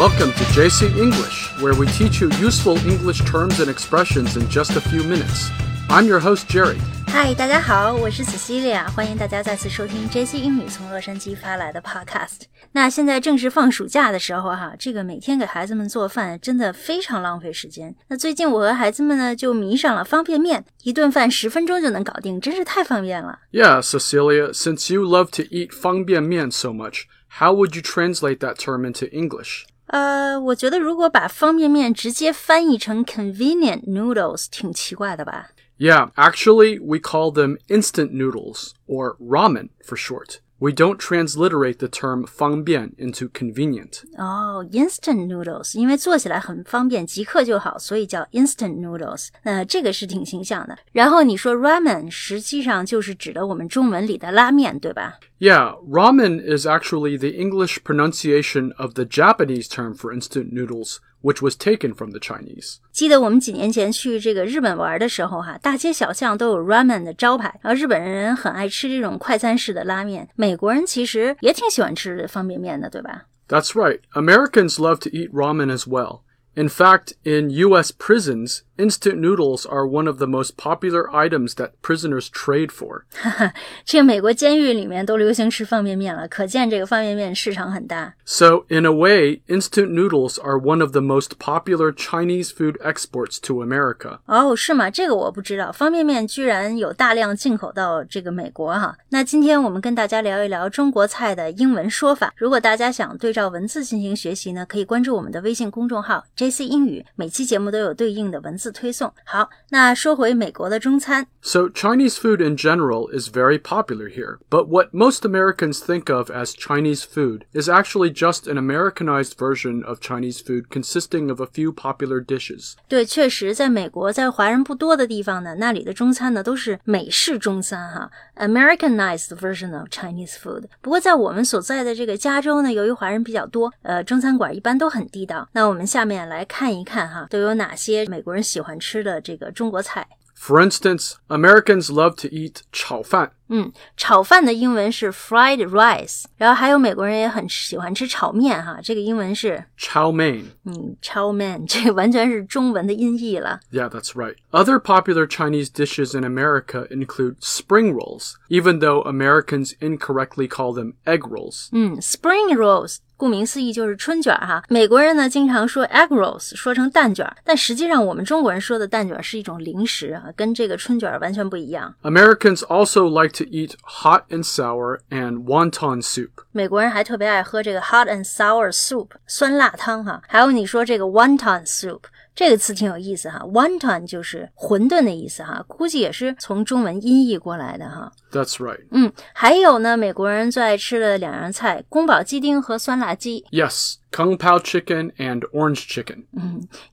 Welcome to JC English, where we teach you useful English terms and expressions in just a few minutes. I'm your host, Jerry. 嗨，大家好，我是 Cecilia，欢迎大家再次收听 JC 英语从洛杉矶发来的 Podcast。那现在正是放暑假的时候哈，这个每天给孩子们做饭真的非常浪费时间。那最近我和孩子们呢就迷上了方便面，一顿饭十分钟就能搞定，真是太方便了。 Yeah, Cecilia, since you love to eat 方便面 so much, how would you translate that term into English? 呃，我觉得如果把方便面直接翻译成 convenient noodles，挺奇怪的吧？ Yeah, actually, we call them instant noodles, or ramen for short. We don't transliterate the term 方便 into convenient. 哦、i n s t a n t noodles，因为做起来很方便，即刻就好，所以叫 instant noodles。那这个是挺形象的。然后你说 ramen，实际上就是指的我们中文里的拉面，对吧？ Yeah, ramen is actually the English pronunciation of the Japanese term for instant noodles, which was taken from the Chinese. 记得我们几年前去这个日本玩的时候，哈，大街小巷都有 ramen 的招牌，然后日本人很爱吃这种快餐式的拉面，美国人其实也挺喜欢吃方便面的，对吧？ That's right. Americans love to eat ramen as well. In fact, in US prisons, instant noodles are one of the most popular items that prisoners trade for. 这个美国监狱里面都流行吃方便面了，可见这个方便面市场很大。 So, in a way, instant noodles are one of the most popular Chinese food exports to America. 哦，是吗？这个我不知道，方便面居然有大量进口到这个美国哈。那今天我们跟大家聊一聊中国菜的英文说法。如果大家想对照文字进行学习呢，可以关注我们的微信公众号 JC 英语，每期节目都有对应的文字 推送。好，那说回美国的中餐， So, Chinese food in general is very popular here, but what most Americans think of as Chinese food is actually just an Americanized version of Chinese food consisting of a few popular dishes. 对，确实，在美国，在华人不多的地方呢，那里的中餐呢都是美式中餐哈，Americanized version of Chinese food。不过在我们所在的这个加州呢，由于华人比较多，呃，中餐馆一般都很地道。那我们下面来看一看哈，都有哪些美国人喜 欢吃的这个中国菜。 For instance, Americans love to eat 炒饭. 嗯，炒饭的英文是 fried rice，然后还有美国人也很喜欢吃炒面哈，这个英文是 chow mein. 嗯炒面，这个完全是中文的音译了。 Yeah, that's right. Other popular Chinese dishes in America include spring rolls, even though Americans incorrectly call them egg rolls. 嗯，spring rolls。顾名思义就是春卷儿哈，美国人呢经常说 egg rolls，说成蛋卷儿，但实际上我们中国人说的蛋卷儿是一种零食啊，跟这个春卷儿完全不一样。 Americans also like to eat hot and sour and wonton soup. 美国人还特别爱喝这个 hot and sour soup 酸辣汤哈，还有你说这个 wonton soup 这个词挺有意思哈，wonton 就是馄饨的意思哈，估计也是从中文音译过来的哈。 That's right. 嗯，还有呢，美国人最爱吃的两样菜，宫保鸡丁和酸辣鸡。 Yes, kung pao chicken and orange chicken.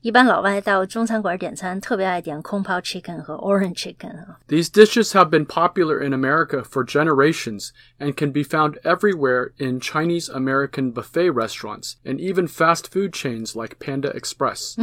一般老外到中餐馆点餐，特别爱点空泡 chicken 和 orange chicken 啊。 These dishes have been popular in America for generations and can be found everywhere in Chinese American buffet restaurants and even fast food chains like Panda Express.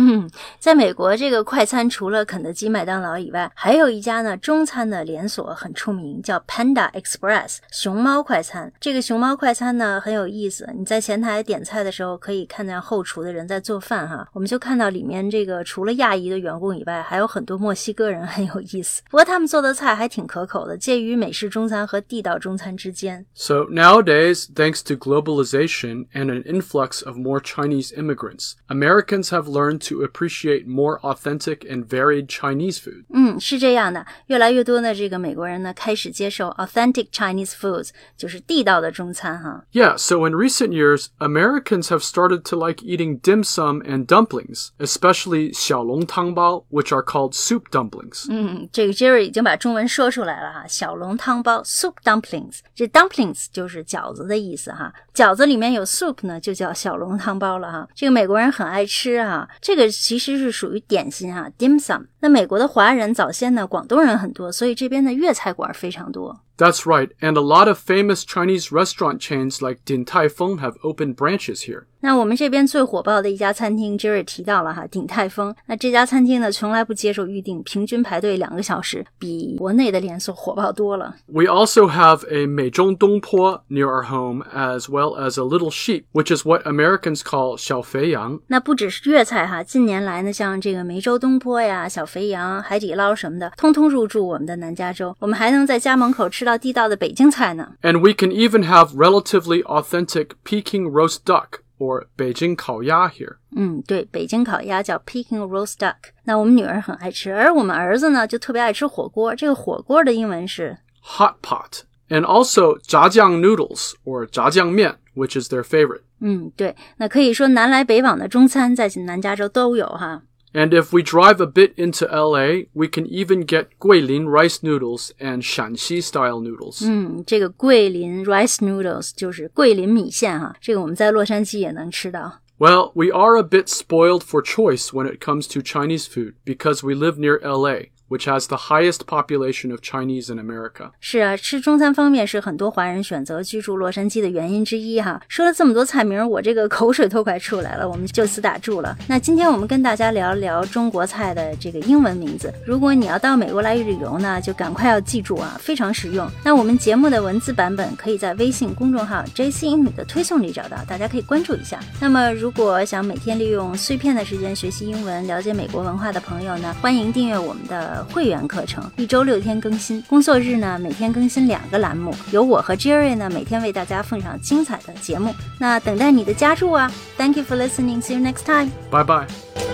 在美国，这个快餐除了肯德基、麦当劳以外，还有一家呢中餐的连锁很出名，叫 Panda Express 熊猫快餐。这个熊猫快餐呢很有意思，你在前台点菜的时候可以看见后厨的人在做饭哈。我们就看到里面这个除了亚裔的员工以外，还有很多墨西哥人，很有意思。不过他们做的菜还挺可口的，介于美式中餐和地道中餐之间。 So nowadays, thanks to globalization and an influx of more Chinese immigrants, Americans have learned to appreciate more authentic and varied Chinese food. 嗯，是这样的，越来越多的这个美国人呢，开始接受 authentic Chinese foods，就是地道的中餐哈。 Yeah, so in recent years, Americans have started to like eating dim sum and dumplings, especially 小笼汤包, which are called soup dumplings. 嗯，这个 Jerry 已经把中文说出来了哈，小笼汤包 soup dumplings，这 dumplings 就是饺子的意思哈，饺子里面有 soup 呢，就叫小笼汤包了哈。这个美国人很爱吃哈，这个其实 这是属于点心啊，dim sum。那美国的华人早先呢，广东人很多，所以这边的粤菜馆非常多。That's right, and a lot of famous Chinese restaurant chains like Din Tai Fung have opened branches here. 那我们这边最火爆的一家餐厅就是提到了哈鼎泰丰。那这家餐厅呢，从来不接受预定，平均排队两个小时，比国内的连锁火爆多了。We also have a Meizhou Dongpo near our home, as well as a Little Sheep, which is what Americans call 小肥羊。那不只是粤菜哈，近年来呢，像这个梅州东坡呀、小肥羊、海底捞什么的，通通入驻我们的南加州。我们还能在家门口吃。到地道的北京菜呢。 And we can even have relatively authentic Peking roast duck or 北京烤鸭 here. 嗯，对，北京烤鸭叫 Peking roast duck。那我们女儿很爱吃，而我们儿子呢就特别爱吃火锅。这个火锅的英文是 hot pot, and also 炸酱 noodles or 炸酱面, which is their favorite. 嗯，对，那可以说南来北往的中餐在南加州都有哈。 And if we drive a bit into LA, we can even get Guilin rice noodles and Shanxi style noodles. 嗯，这个桂林 rice noodles 就是桂林米线哈，这个我们在洛杉矶也能吃到。 Well, we are a bit spoiled for choice when it comes to Chinese food because we live near LA, Which has the highest population of Chinese in America. 是啊，吃中餐方面是很多华人选择居住洛杉矶的原因之一哈。说了这么多菜名，我这个口水都快出来了，我们就此打住了。那今天我们跟大家聊一聊中国菜的这个英文名字。如果你要到美国来旅游呢，就赶快要记住啊，非常实用。那我们节目的文字版本可以在微信公众号 JC 英语的推送里找到，大家可以关注一下。那么如果想每天利用碎片的时间学习英文、了解美国文化的朋友呢，欢迎订阅我们的会员课程，一周六天更新，工作日呢每天更新两个栏目，由我和 Jerry 呢每天为大家奉上精彩的节目。那等待你的加入啊！Thank you for listening. See you next time. Bye bye.